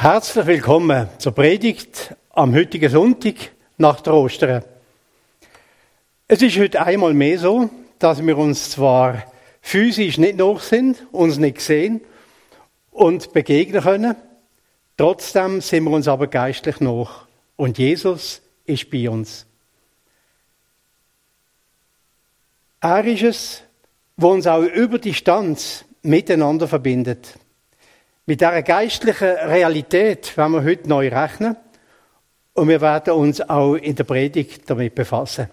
Herzlich willkommen zur Predigt am heutigen Sonntag nach der Ostern. Es ist heute einmal mehr so, dass wir uns zwar physisch nicht noch sind, uns nicht sehen und begegnen können, trotzdem sind wir uns aber geistlich noch und Jesus ist bei uns. Er ist es, wo uns auch über Distanz miteinander verbindet. Mit dieser geistlichen Realität werden wir heute neu rechnen und wir werden uns auch in der Predigt damit befassen.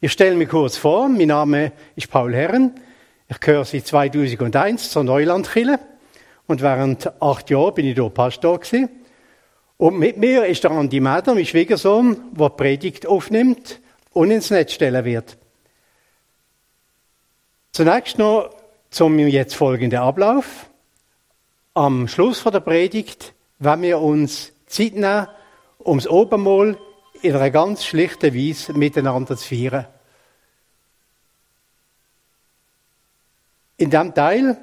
Ich stelle mich kurz vor, mein Name ist Paul Herren, ich gehöre seit 2001 zur Neulandkille und während acht Jahren bin ich dort Pastor gewesen. Und mit mir ist der Andi Meder, mein Schwiegersohn, der die Predigt aufnimmt und ins Netz stellen wird. Zunächst noch zum jetzt folgenden Ablauf. Am Schluss der Predigt werden wir uns Zeit nehmen, um das Obermahl in einer ganz schlichten Weise miteinander zu feiern. In diesem Teil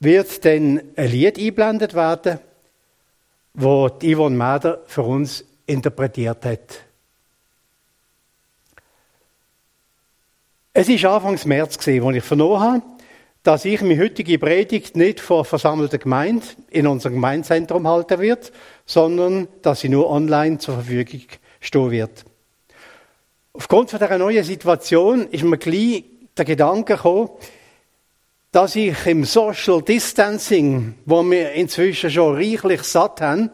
wird dann ein Lied eingeblendet werden, wo Yvonne Mader für uns interpretiert hat. Es war Anfangs März, als ich vernommen habe, dass ich meine heutige Predigt nicht vor versammelter Gemeinde in unserem Gemeindezentrum halten wird, sondern dass sie nur online zur Verfügung stehen wird. Aufgrund von dieser neuen Situation ist mir gleich der Gedanke gekommen, dass ich im Social Distancing, wo wir inzwischen schon reichlich satt haben,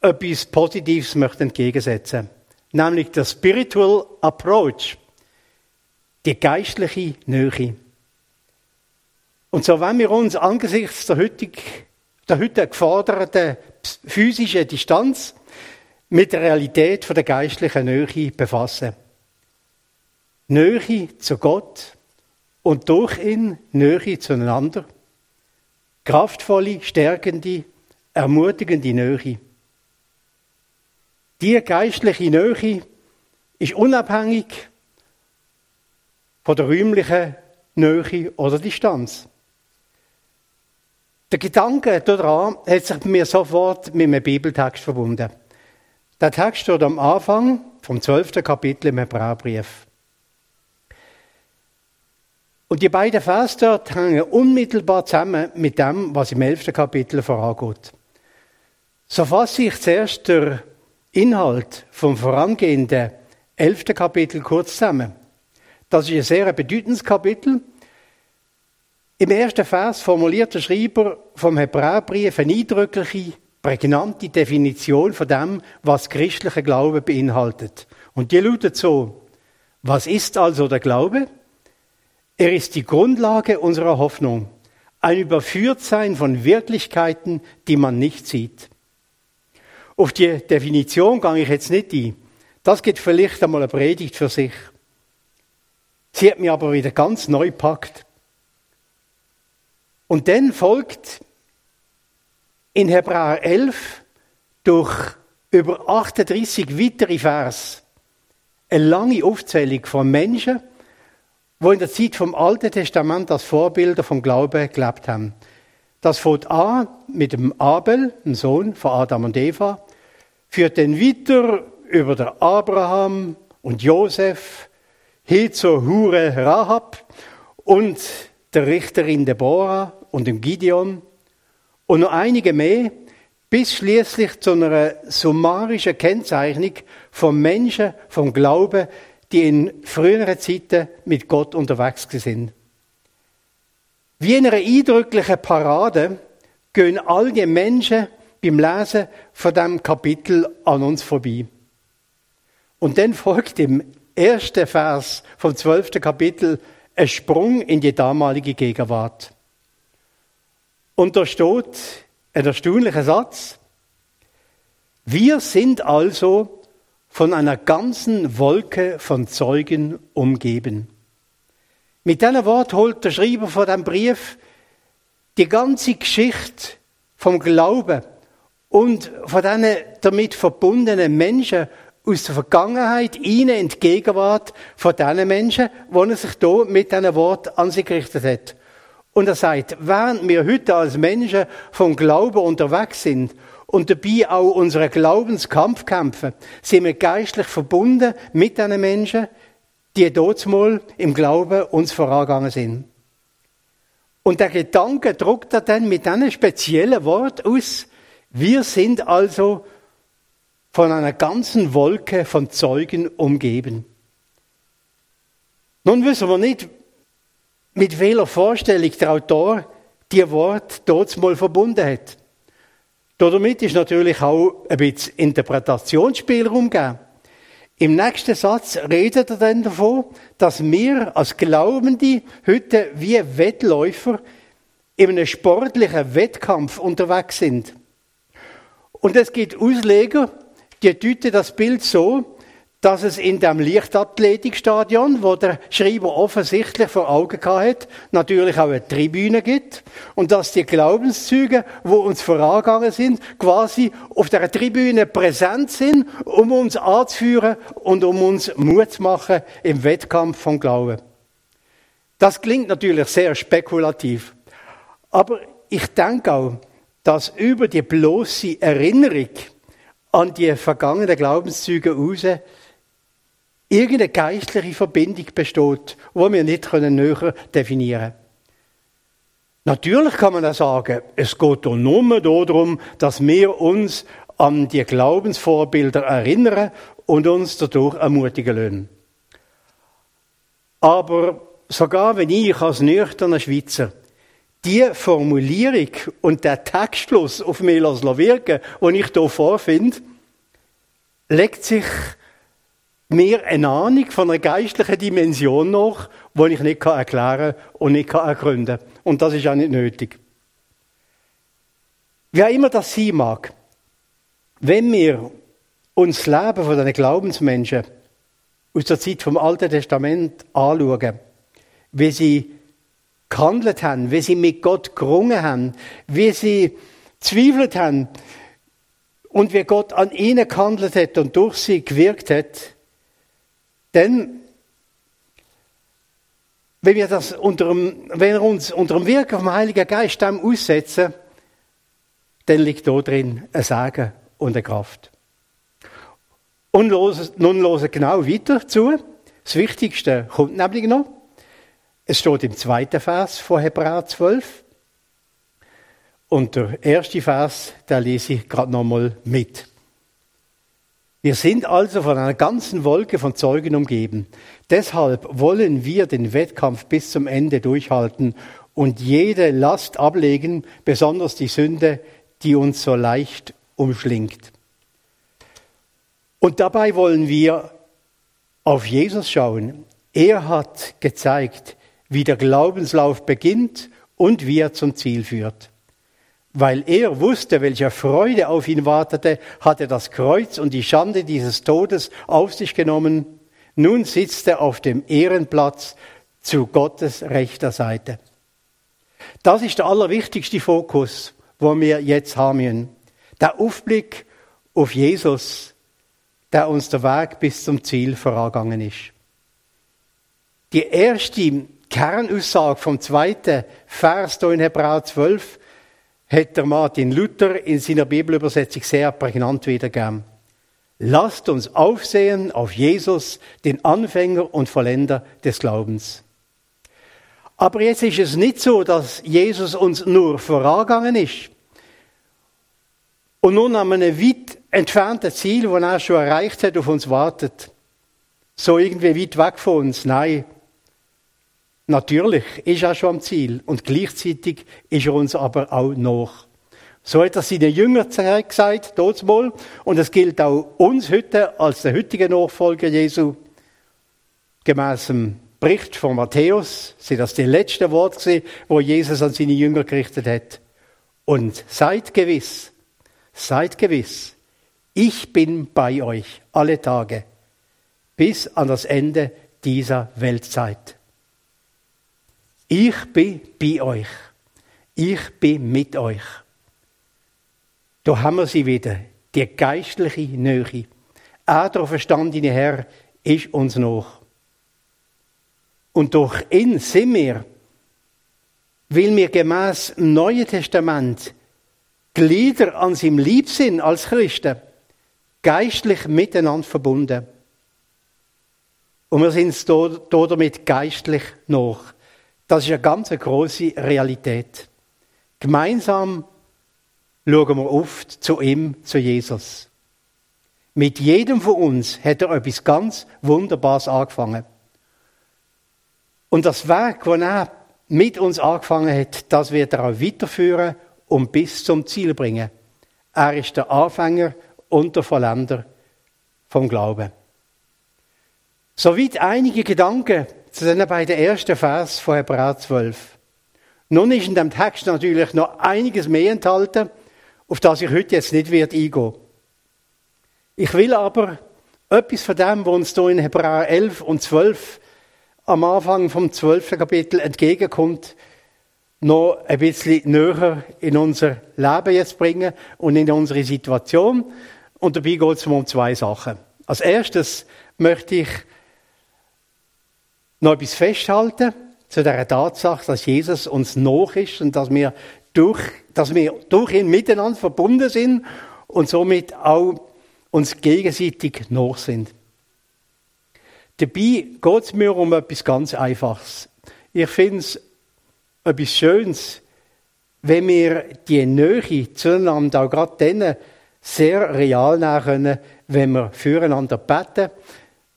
etwas Positives möchte entgegensetzen. Nämlich der Spiritual Approach. Die geistliche Nähe. Und so wenn wir uns angesichts der heutigen, der heute geforderten physischen Distanz mit der Realität der geistlichen Nähe befassen. Nähe zu Gott und durch ihn Nähe zueinander. Kraftvolle, stärkende, ermutigende Nähe. Die geistliche Nähe ist unabhängig von der räumlichen Nähe oder Distanz. Der Gedanke daran hat sich mir sofort mit einem Bibeltext verbunden. Der Text steht am Anfang vom 12. Kapitel im Hebräerbrief. Und die beiden Vers dort hängen unmittelbar zusammen mit dem, was im 11. Kapitel vorangeht. So fasse ich zuerst den Inhalt vom vorangehenden 11. Kapitel kurz zusammen. Das ist ein sehr bedeutendes Kapitel im ersten Vers formuliert der Schreiber vom Hebräerbrief eine eindrückliche, prägnante Definition von dem, was christlicher Glaube beinhaltet. Und die lautet so, was ist also der Glaube? Er ist die Grundlage unserer Hoffnung, ein Überführtsein von Wirklichkeiten, die man nicht sieht. Auf die Definition gehe ich jetzt nicht ein. Das geht vielleicht einmal eine Predigt für sich. Sie hat mich aber wieder ganz neu packt. Und dann folgt in Hebräer 11 durch über 38 weitere Vers eine lange Aufzählung von Menschen, wo in der Zeit vom Alten Testament als Vorbilder vom Glauben gelebt haben. Das fängt an mit dem Abel, dem Sohn von Adam und Eva, führt dann weiter über den Abraham und Josef hin zur Hure Rahab und der Richterin Deborah und dem Gideon und noch einige mehr, bis schließlich zu einer summarischen Kennzeichnung von Menschen, vom Glauben, die in früheren Zeiten mit Gott unterwegs sind. Wie in einer eindrücklichen Parade gehen all die Menschen beim Lesen von dem Kapitel an uns vorbei. Und dann folgt im ersten Vers vom zwölften Kapitel ein Sprung in die damalige Gegenwart. Und da steht ein erstaunlicher Satz. Wir sind also von einer ganzen Wolke von Zeugen umgeben. Mit diesem Wort holt der Schreiber von dem Brief die ganze Geschichte vom Glauben und von diesen damit verbundenen Menschen aus der Vergangenheit ihnen in die Gegenwart von diesen Menschen, die er sich hier mit diesem Wort an sie gerichtet hat. Und er sagt, während wir heute als Menschen vom Glauben unterwegs sind und dabei auch unseren Glaubenskampf kämpfen, sind wir geistlich verbunden mit diesen Menschen, die dort im Glauben uns vorangegangen sind. Und der Gedanke druckt er dann mit einem speziellen Wort aus. Wir sind also von einer ganzen Wolke von Zeugen umgeben. Nun wissen wir nicht, mit welcher Vorstellung der Autor die Wort dort mal verbunden hat. Damit ist natürlich auch ein bisschen Interpretationsspielraum gegeben. Im nächsten Satz redet er dann davon, dass wir als Glaubende heute wie Wettläufer in einem sportlichen Wettkampf unterwegs sind. Und es gibt Ausleger, die deuten das Bild so, dass es in dem Leichtathletikstadion, wo der Schreiber offensichtlich vor Augen hat, natürlich auch eine Tribüne gibt und dass die Glaubenszüge, wo uns vorangegangen sind, quasi auf der Tribüne präsent sind, um uns anzuführen und um uns Mut zu machen im Wettkampf von Glauben. Das klingt natürlich sehr spekulativ, aber ich denke auch, dass über die bloße Erinnerung an die vergangenen Glaubenszüge raus irgendeine geistliche Verbindung besteht, die wir nicht näher definieren können. Natürlich kann man auch sagen, es geht hier nur darum, dass wir uns an die Glaubensvorbilder erinnern und uns dadurch ermutigen lassen. Aber sogar wenn ich als nüchterner Schweizer die Formulierung und der Textschluss auf mich wirken den ich hier vorfinde, legt sich mir eine Ahnung von einer geistlichen Dimension noch, die ich nicht erklären und nicht ergründen kann. Und das ist auch nicht nötig. Wer immer das sein mag, wenn wir uns das Leben von diesen Glaubensmenschen aus der Zeit vom Alten Testament anschauen, wie sie gehandelt haben, wie sie mit Gott gerungen haben, wie sie zweifelt haben und wie Gott an ihnen gehandelt hat und durch sie gewirkt hat, denn wenn wir, das unter dem, wenn wir uns unter dem Wirken vom Heiligen Geist aussetzen, dann liegt da drin ein Sagen und eine Kraft. Und nun hören genau weiter zu. Das Wichtigste kommt nämlich noch. Es steht im zweiten Vers von Hebräer 12. Und der erste Vers, da lese ich gerade nochmal mit. Wir sind also von einer ganzen Wolke von Zeugen umgeben. Deshalb wollen wir den Wettkampf bis zum Ende durchhalten und jede Last ablegen, besonders die Sünde, die uns so leicht umschlingt. Und dabei wollen wir auf Jesus schauen. Er hat gezeigt, wie der Glaubenslauf beginnt und wie er zum Ziel führt. Weil er wusste, welche Freude auf ihn wartete, hat er das Kreuz und die Schande dieses Todes auf sich genommen. Nun sitzt er auf dem Ehrenplatz zu Gottes rechter Seite. Das ist der allerwichtigste Fokus, wo wir jetzt haben. Der Aufblick auf Jesus, der uns der Weg bis zum Ziel vorangegangen ist. Die erste Kernaussage vom zweiten Vers hier in Hebräer 12 hat der Martin Luther in seiner Bibelübersetzung sehr prägnant wiedergegeben. Lasst uns aufsehen auf Jesus, den Anfänger und Vollender des Glaubens. Aber jetzt ist es nicht so, dass Jesus uns nur vorangegangen ist und nun an einem weit entfernten Ziel, das er schon erreicht hat, auf uns wartet. So irgendwie weit weg von uns. Nein, Natürlich ist er schon am Ziel und gleichzeitig ist er uns aber auch noch. So hat er seinen Jüngern gesagt, mal, und es gilt auch uns heute als der heutige Nachfolger Jesu. Gemäß dem Bericht von Matthäus sind das die letzten Worte, wo Jesus an seine Jünger gerichtet hat. Und seid gewiss, seid gewiss, ich bin bei euch alle Tage bis an das Ende dieser Weltzeit. Ich bin bei euch. Ich bin mit euch. Da haben wir sie wieder, die geistliche Nähe. Er, der verstandene Herr, ist uns noch. Und durch ihn sind wir weil wir gemäß dem Neuen Testament Glieder an seinem Lieb sind als Christen, geistlich miteinander verbunden. Und wir sind damit geistlich noch. Das ist eine ganz große Realität. Gemeinsam schauen wir oft zu ihm, zu Jesus. Mit jedem von uns hat er etwas ganz Wunderbares angefangen. Und das Werk, das er mit uns angefangen hat, das wird er auch weiterführen und bis zum Ziel bringen. Er ist der Anfänger und der Vollender vom Glauben. Soweit einige Gedanken zu den beiden ersten Vers von Hebräer 12. Nun ist in dem Text natürlich noch einiges mehr enthalten, auf das ich heute jetzt nicht wird eingehen. Ich will aber etwas von dem, was uns hier in Hebräer 11 und 12 am Anfang vom 12. Kapitel entgegenkommt, noch ein bisschen näher in unser Leben jetzt bringen und in unsere Situation. Und dabei geht es um zwei Sachen. Als erstes möchte ich noch etwas festhalten zu der Tatsache, dass Jesus uns noch ist und dass wir durch, dass wir durch ihn miteinander verbunden sind und somit auch uns gegenseitig noch sind. Dabei geht es mir um etwas ganz Einfaches. Ich finde es etwas Schönes, wenn wir die Nähe zueinander auch gerade dann sehr real nehmen können, wenn wir füreinander beten,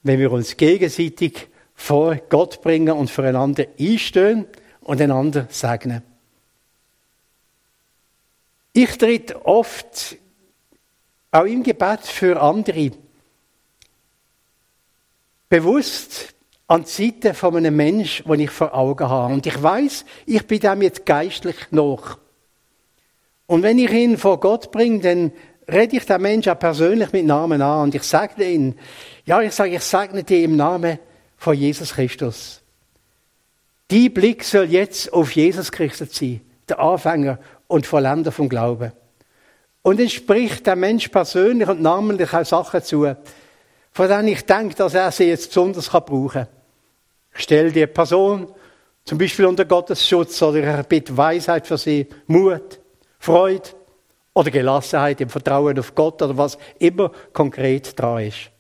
wenn wir uns gegenseitig vor Gott bringen und füreinander einstehen und einander segnen. Ich tritt oft auch im Gebet für andere bewusst an die Seite von einem Menschen, den ich vor Augen habe. Und ich weiß, ich bin dem jetzt geistlich noch. Und wenn ich ihn vor Gott bringe, dann rede ich den Menschen auch persönlich mit Namen an und ich sage ihn, ja, ich sage, ich segne dir im Namen von Jesus Christus. Die Blick soll jetzt auf Jesus Christus sein, der Anfänger und Vollender vom Glauben. Und es spricht der Mensch persönlich und namentlich auch Sachen zu, von denen ich denke, dass er sie jetzt besonders brauchen kann. Ich stelle die Person zum Beispiel unter Gottes Schutz oder er bittet Weisheit für sie, Mut, Freude oder Gelassenheit im Vertrauen auf Gott oder was immer konkret dran ist.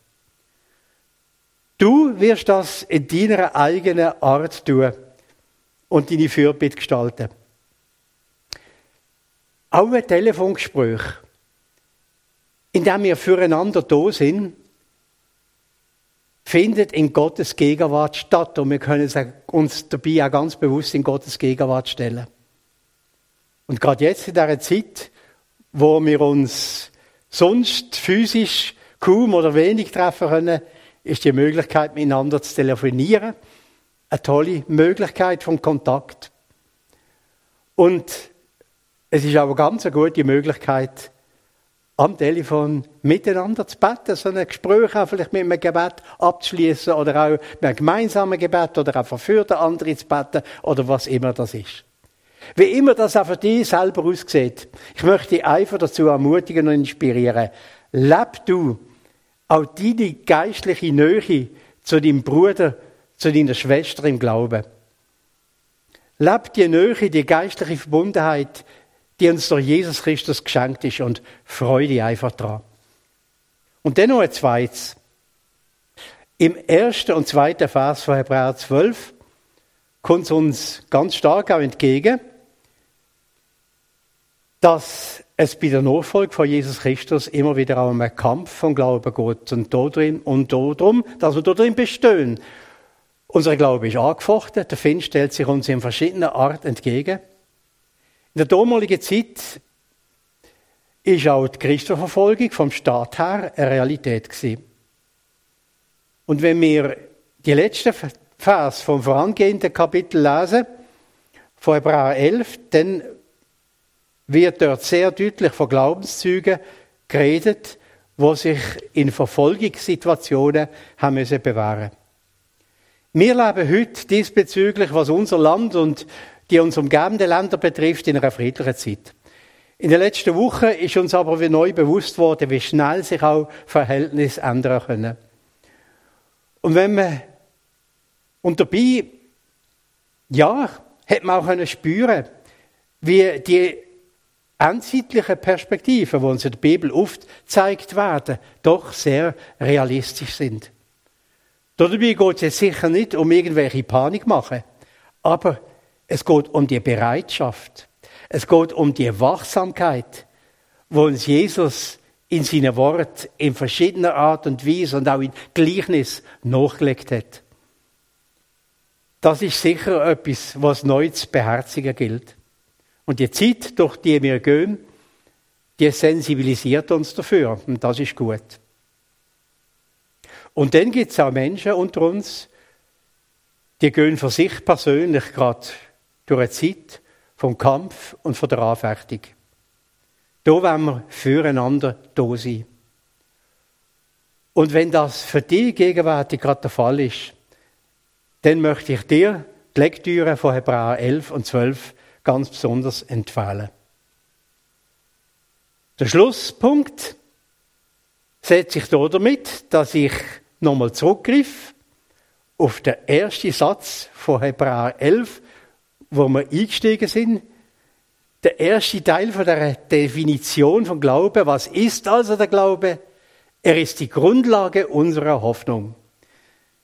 Du wirst das in deiner eigenen Art tun und deine Fürbitte gestalten. Auch ein Telefongespräch, in dem wir füreinander da sind, findet in Gottes Gegenwart statt und wir können uns dabei auch ganz bewusst in Gottes Gegenwart stellen. Und gerade jetzt in dieser Zeit, wo wir uns sonst physisch kaum oder wenig treffen können, ist die Möglichkeit, miteinander zu telefonieren, eine tolle Möglichkeit von Kontakt. Und es ist auch eine ganz gute Möglichkeit, am Telefon miteinander zu beten, so ein Gespräch auch vielleicht mit einem Gebet abzuschließen oder auch mit einem gemeinsamen Gebet oder auch verführten andere zu beten oder was immer das ist. Wie immer das auch für dich selber aussieht, ich möchte dich einfach dazu ermutigen und inspirieren. Leb du auch deine geistliche Nähe zu deinem Bruder, zu deiner Schwester im Glauben. Leb die Nähe, die geistliche Verbundenheit die uns durch Jesus Christus geschenkt ist und freue dich einfach dran. Und dann noch ein zweites. Im ersten und zweiten Vers von Hebräer 12 kommt es uns ganz stark auch entgegen, dass es bei der Nachfolge von Jesus Christus immer wieder auch um einen Kampf vom Glauben geht und darin und darum, dass wir darin bestehen. Unser Glaube ist angefochten, der Feind stellt sich uns in verschiedener Art entgegen. In der damaligen Zeit ist auch die Christenverfolgung vom Staat her eine Realität gewesen. Und wenn wir die letzten Vers vom vorangehenden Kapitel lesen, von Hebräer 11, dann wird dort sehr deutlich von Glaubenszügen geredet, wo sich in Verfolgungssituationen haben müssen bewähren. Wir leben heute diesbezüglich, was unser Land und die uns umgebenden Länder betrifft, in einer friedlichen Zeit. In den letzten Wochen ist uns aber wie neu bewusst worden, wie schnell sich auch Verhältnisse ändern können. Und wenn man, und dabei, ja, hat man auch können spüren, wie die endzeitlichen Perspektiven, die uns in der Bibel oft gezeigt werden, doch sehr realistisch sind. Dabei geht es jetzt sicher nicht um irgendwelche Panik machen, aber es geht um die Bereitschaft. Es geht um die Wachsamkeit, wo uns Jesus in seinen Wort in verschiedener Art und Weise und auch in Gleichnis nachgelegt hat. Das ist sicher etwas, was neu zu beherzigen gilt. Und die Zeit, durch die wir gehen, die sensibilisiert uns dafür. Und das ist gut. Und dann gibt es auch Menschen unter uns, die gehen für sich persönlich gerade durch eine Zeit vom Kampf und von der Anfechtung. Da wollen wir füreinander da sein. Und wenn das für dich gegenwärtig gerade der Fall ist, dann möchte ich dir die Lektüre von Hebräer 11 und 12 ganz besonders empfehlen. Der Schlusspunkt setzt sich da damit, dass ich nochmal zurückgriff auf den ersten Satz von Hebräer 11, wo wir eingestiegen sind. Der erste Teil von der Definition von Glaube. Was ist also der Glaube? Er ist die Grundlage unserer Hoffnung.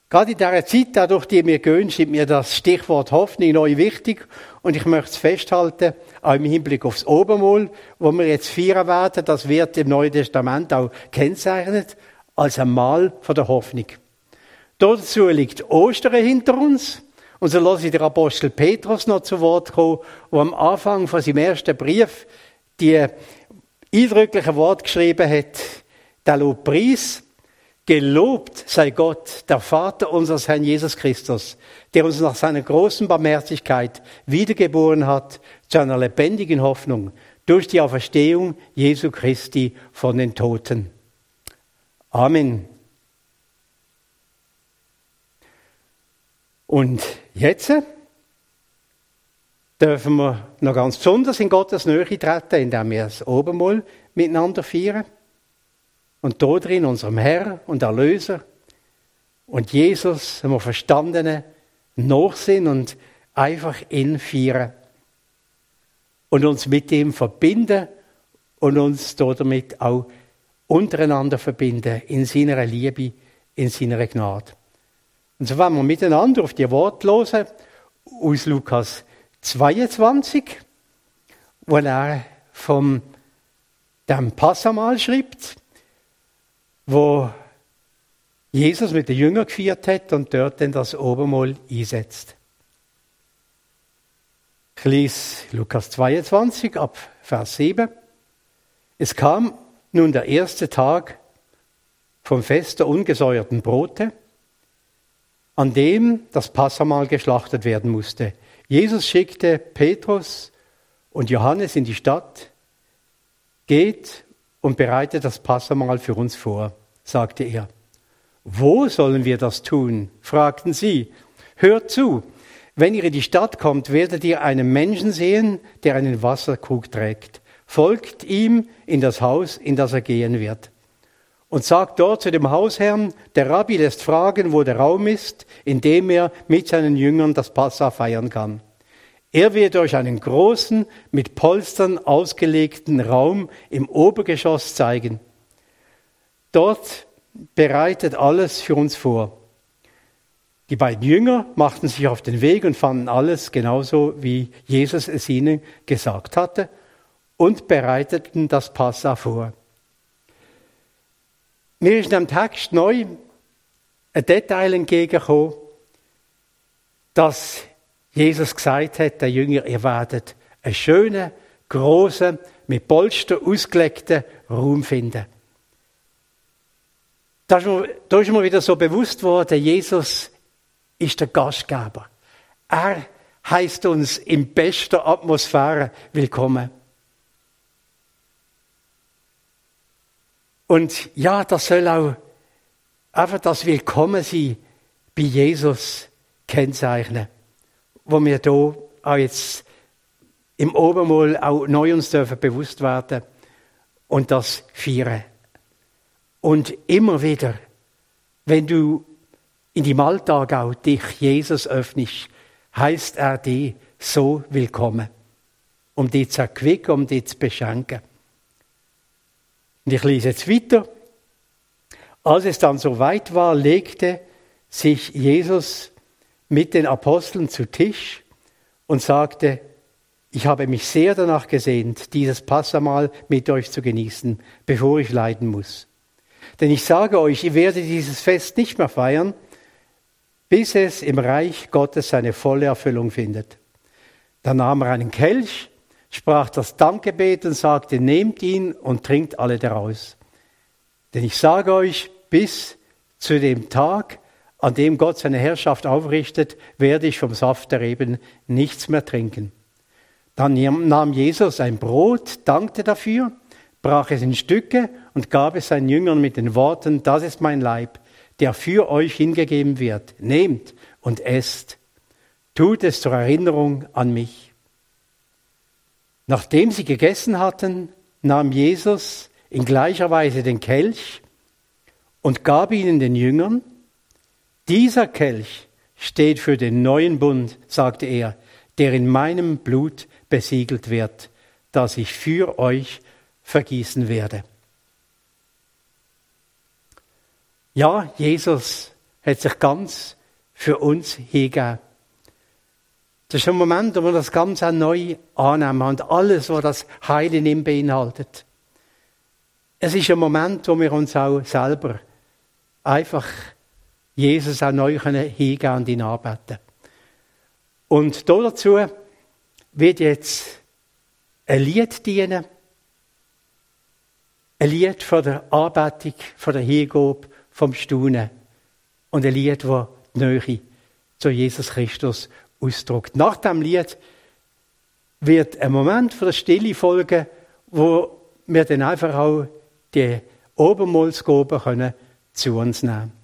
Gerade in dieser Zeit, dadurch, die wir gehen, ist mir das Stichwort Hoffnung neu wichtig. Und ich möchte es festhalten, auch im Hinblick aufs Obermol, wo wir jetzt feiern werden, das wird im Neuen Testament auch kennzeichnet, als ein Mal von der Hoffnung. Dazu liegt Ostern hinter uns. Und so lasse ich den Apostel Petrus noch zu Wort kommen, wo am Anfang von seinem ersten Brief die eindrückliche Wort geschrieben hat, der Lobpreis, Gelobt sei Gott, der Vater unseres Herrn Jesus Christus, der uns nach seiner großen Barmherzigkeit wiedergeboren hat zu einer lebendigen Hoffnung durch die Auferstehung Jesu Christi von den Toten. Amen. Und jetzt dürfen wir noch ganz besonders in Gottes Nähe treten, indem wir das Obermal miteinander feiern und dort drin unserem Herr und Erlöser und Jesus, haben wir Verstandene, nachsehen und einfach ihn feiern und uns mit ihm verbinden und uns damit auch untereinander verbinden in seiner Liebe, in seiner Gnade. Und so wollen wir miteinander auf die Worte hören aus Lukas 22, wo er vom dem Passamal schreibt wo Jesus mit den Jüngern geführt hat und dort dann das Obermal einsetzt. Ich lese Lukas 22 ab Vers 7. Es kam nun der erste Tag vom Fest der ungesäuerten Brote, an dem das Passamal geschlachtet werden musste. Jesus schickte Petrus und Johannes in die Stadt. Geht und bereitet das Passamal für uns vor, sagte er. Wo sollen wir das tun? fragten sie. Hört zu, wenn ihr in die Stadt kommt, werdet ihr einen Menschen sehen, der einen Wasserkrug trägt. Folgt ihm in das Haus, in das er gehen wird. Und sagt dort zu dem Hausherrn, der Rabbi lässt fragen, wo der Raum ist, in dem er mit seinen Jüngern das Passa feiern kann. Er wird euch einen großen, mit Polstern ausgelegten Raum im Obergeschoss zeigen. Dort bereitet alles für uns vor. Die beiden Jünger machten sich auf den Weg und fanden alles genauso, wie Jesus es ihnen gesagt hatte und bereiteten das Passa vor. Mir ist in dem Text neu ein Detail entgegengekommen, dass Jesus gesagt hat, der Jünger, ihr werdet einen schönen, großen, mit Polster ausgelegten Raum finden. Da ist, mir, da ist mir wieder so bewusst worden, Jesus ist der Gastgeber. Er heißt uns in bester Atmosphäre willkommen. Und ja, das soll auch einfach das Willkommensein bei Jesus kennzeichnen wo wir hier auch jetzt im Obermol auch neu uns dürfen bewusst werden und das feiern. Und immer wieder, wenn du in die Alltag auch dich Jesus öffnest, heißt er dich so willkommen, um dich zu erquicken, um dich zu beschenken. Und ich lese jetzt weiter. Als es dann so weit war, legte sich Jesus mit den Aposteln zu Tisch und sagte, ich habe mich sehr danach gesehnt, dieses Passamal mit euch zu genießen, bevor ich leiden muss. Denn ich sage euch, ich werde dieses Fest nicht mehr feiern, bis es im Reich Gottes seine volle Erfüllung findet. Dann nahm er einen Kelch, sprach das Dankgebet und sagte, nehmt ihn und trinkt alle daraus. Denn ich sage euch, bis zu dem Tag, an dem Gott seine Herrschaft aufrichtet, werde ich vom Saft der Reben nichts mehr trinken. Dann nahm Jesus ein Brot, dankte dafür, brach es in Stücke und gab es seinen Jüngern mit den Worten, das ist mein Leib, der für euch hingegeben wird. Nehmt und esst. Tut es zur Erinnerung an mich. Nachdem sie gegessen hatten, nahm Jesus in gleicher Weise den Kelch und gab ihnen den Jüngern, dieser Kelch steht für den neuen Bund, sagte er, der in meinem Blut besiegelt wird, das ich für euch vergießen werde. Ja, Jesus hat sich ganz für uns hingegeben. Das ist ein Moment, wo wir das ganz neu annehmen und alles, was das Heil in ihm beinhaltet. Es ist ein Moment, wo wir uns auch selber einfach Jesus auch neu hingeben und ihn anbeten. Und dazu wird jetzt ein Lied dienen. Ein Lied von der Anbetung, von der Hingabe, vom Staunen. Und ein Lied, das die Nähe zu Jesus Christus ausdrückt. Nach dem Lied wird ein Moment von der Stille folgen, wo wir dann einfach auch die Obermolsgaben können zu uns nehmen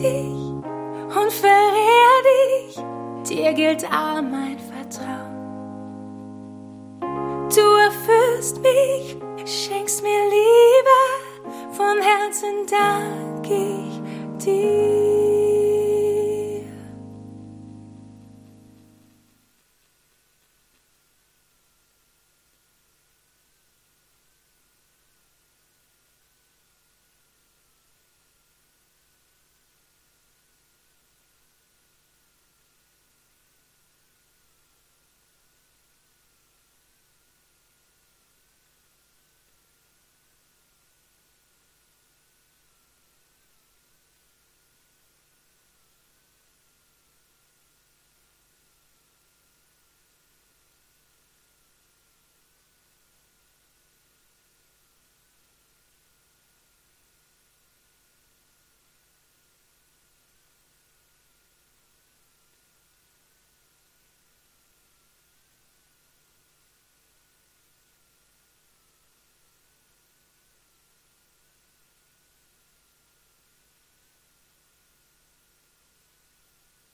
dich und verehr dich. Dir gilt all mein Vertrauen. Du erfüllst mich, schenkst mir Liebe, von Herzen dank ich dir.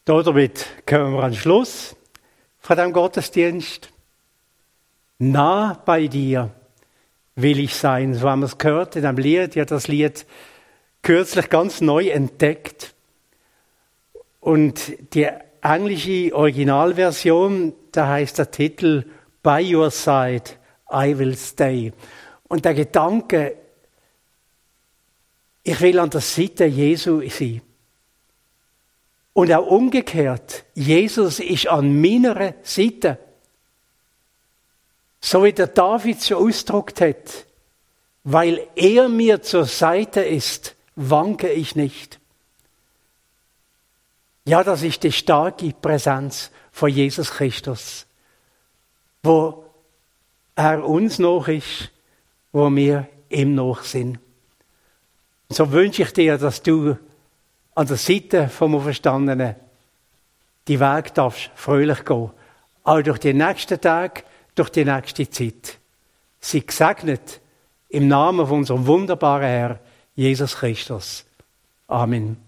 Damit kommen wir an Schluss von dem Gottesdienst. Nah bei dir will ich sein. So haben wir es gehört in einem Lied. Ja, das Lied kürzlich ganz neu entdeckt. Und die englische Originalversion, da heißt der Titel By Your Side, I Will Stay. Und der Gedanke, ich will an der Seite Jesu sein. Und auch umgekehrt, Jesus ist an meiner Seite. So wie der David so ausdruckt hat, weil er mir zur Seite ist, wanke ich nicht. Ja, das ist die starke Präsenz von Jesus Christus, wo er uns noch ist, wo wir ihm noch sind. So wünsche ich dir, dass du an der Seite vom Auferstandenen die Weg darfst fröhlich gehen. Auch durch die nächsten Tage, durch die nächste Zeit. Sie gesegnet im Namen von unserem wunderbaren Herr Jesus Christus. Amen.